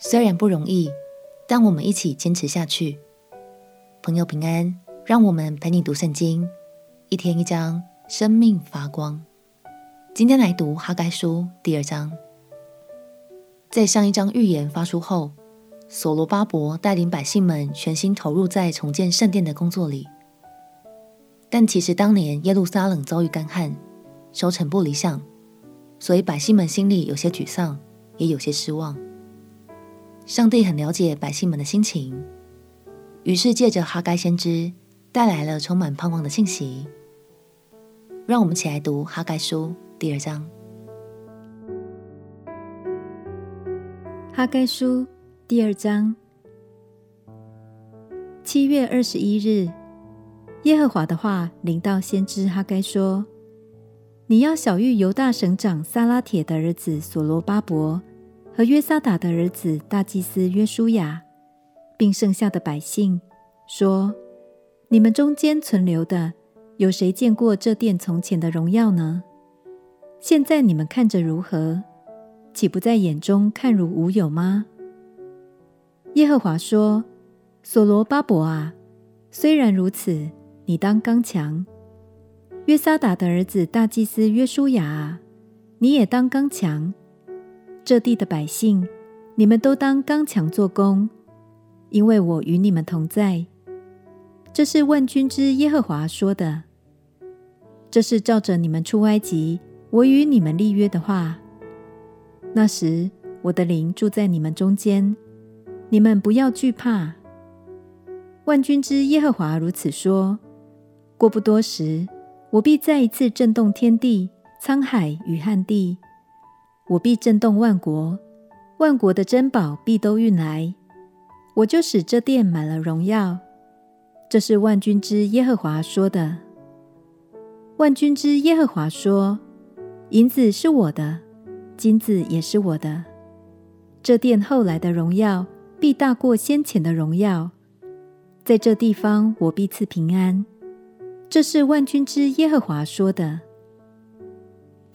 虽然不容易，但我们一起坚持下去。朋友平安，让我们陪你读圣经，一天一章，生命发光。今天来读哈该书第二章。在上一章预言发出后，所罗巴伯带领百姓们全心投入在重建圣殿的工作里。但其实当年耶路撒冷遭遇干旱，收成不理想，所以百姓们心里有些沮丧，也有些失望。上帝很了解百姓们的心情，于是借着哈该先知带来了充满盼望的信息。让我们起来读哈该书第二章。哈该书第二章，七月二十一日。耶和华的话临到先知哈该说：“你要小玉犹大省长撒拉铁的儿子所罗巴伯和约沙达的儿子大祭司约书亚，并剩下的百姓，说：你们中间存留的，有谁见过这殿从前的荣耀呢？现在你们看着如何？岂不在眼中看如无有吗？”耶和华说：“所罗巴伯啊，虽然如此。”你当刚强，约沙达的儿子大祭司约书亚啊，你也当刚强。这地的百姓，你们都当刚强做工，因为我与你们同在。这是万军之耶和华说的。这是照着你们出埃及，我与你们立约的话。那时，我的灵住在你们中间，你们不要惧怕。万军之耶和华如此说。过不多时，我必再一次震动天地、沧海与旱地。我必震动万国，万国的珍宝必都运来。我就使这殿满了荣耀。这是万军之耶和华说的。万军之耶和华说：银子是我的，金子也是我的。这殿后来的荣耀必大过先前的荣耀。在这地方，我必赐平安。这是万军之耶和华说的。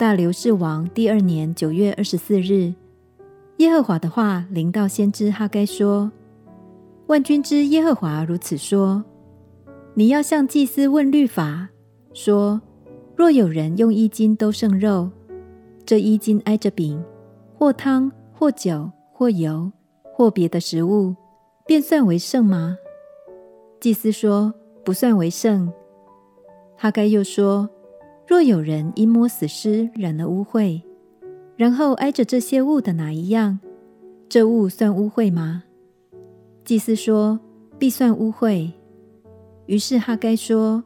大流士王第二年九月二十四日，耶和华的话临到先知哈该说：“万军之耶和华如此说：你要向祭司问律法，说：若有人用衣襟兜剩肉，这衣襟挨着饼，或汤，或酒，或油，或别的食物，便算为圣吗？”祭司说：“不算为圣。”哈该又说：“若有人因摸死尸染了污秽，然后挨着这些物的哪一样，这物算污秽吗？”祭司说：“必算污秽。”于是哈该说：“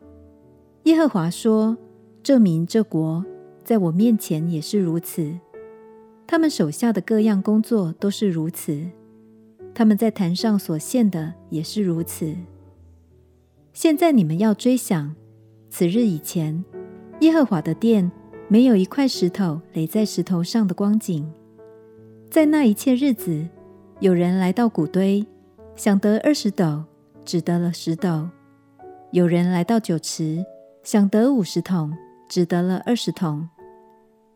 耶和华说，这民这国在我面前也是如此，他们手下的各样工作都是如此，他们在坛上所献的也是如此。现在你们要追想。”此日以前，耶和华的殿没有一块石头垒在石头上的光景。在那一切日子，有人来到谷堆，想得二十斗，只得了十斗；有人来到酒池，想得五十桶，只得了二十桶。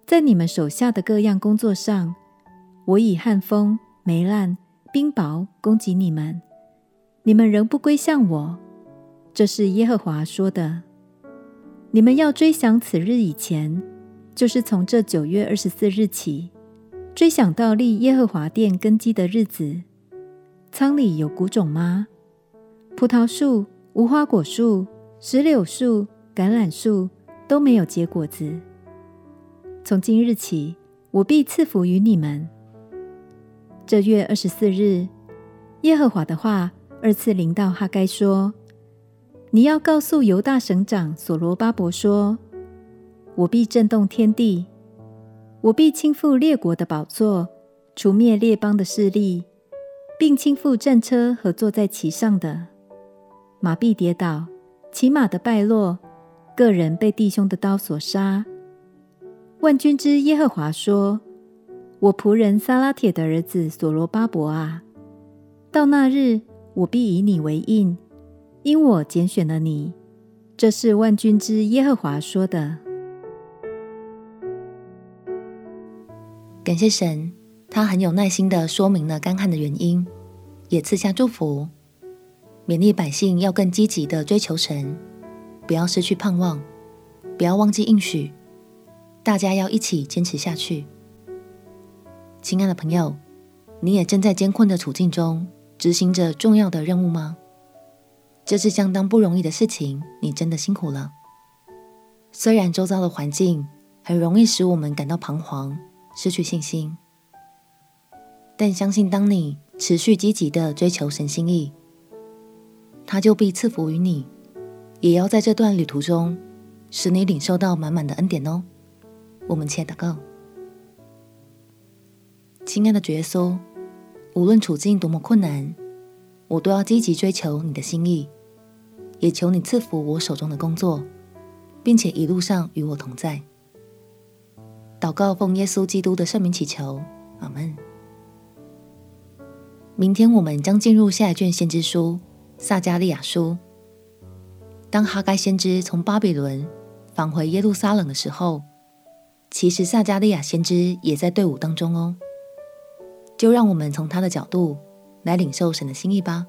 在你们手下的各样工作上，我以旱风、霉烂、冰雹攻击你们，你们仍不归向我。这是耶和华说的。你们要追想此日以前，就是从这九月二十四日起，追想到立耶和华殿根基的日子。仓里有谷种吗？葡萄树、无花果树、石榴树、橄榄树都没有结果子。从今日起，我必赐福于你们。这月二十四日，耶和华的话二次临到哈该说。你要告诉犹大省长所罗巴伯说：“我必震动天地，我必倾覆列国的宝座，除灭列邦的势力，并倾覆战车和坐在其上的。马必跌倒，骑马的败落，各人被弟兄的刀所杀。”万军之耶和华说：“我仆人撒拉铁的儿子所罗巴伯啊，到那日，我必以你为印。”因我拣选了你，这是万军之耶和华说的。感谢神，他很有耐心的说明了干旱的原因，也赐下祝福，勉励百姓要更积极的追求神，不要失去盼望，不要忘记应许，大家要一起坚持下去。亲爱的朋友，你也正在艰困的处境中执行着重要的任务吗？这是相当不容易的事情，你真的辛苦了。虽然周遭的环境很容易使我们感到彷徨、失去信心，但相信当你持续积极地追求神心意，他就必赐福于你，也要在这段旅途中使你领受到满满的恩典哦。我们且祷告。亲爱的主耶稣，无论处境多么困难，我都要积极追求你的心意，也求你赐福我手中的工作，并且一路上与我同在。祷告奉耶稣基督的圣名祈求，阿门。明天我们将进入下一卷先知书撒迦利亚书。当哈该先知从巴比伦返回耶路撒冷的时候，其实撒迦利亚先知也在队伍当中哦。就让我们从他的角度来领受神的心意吧。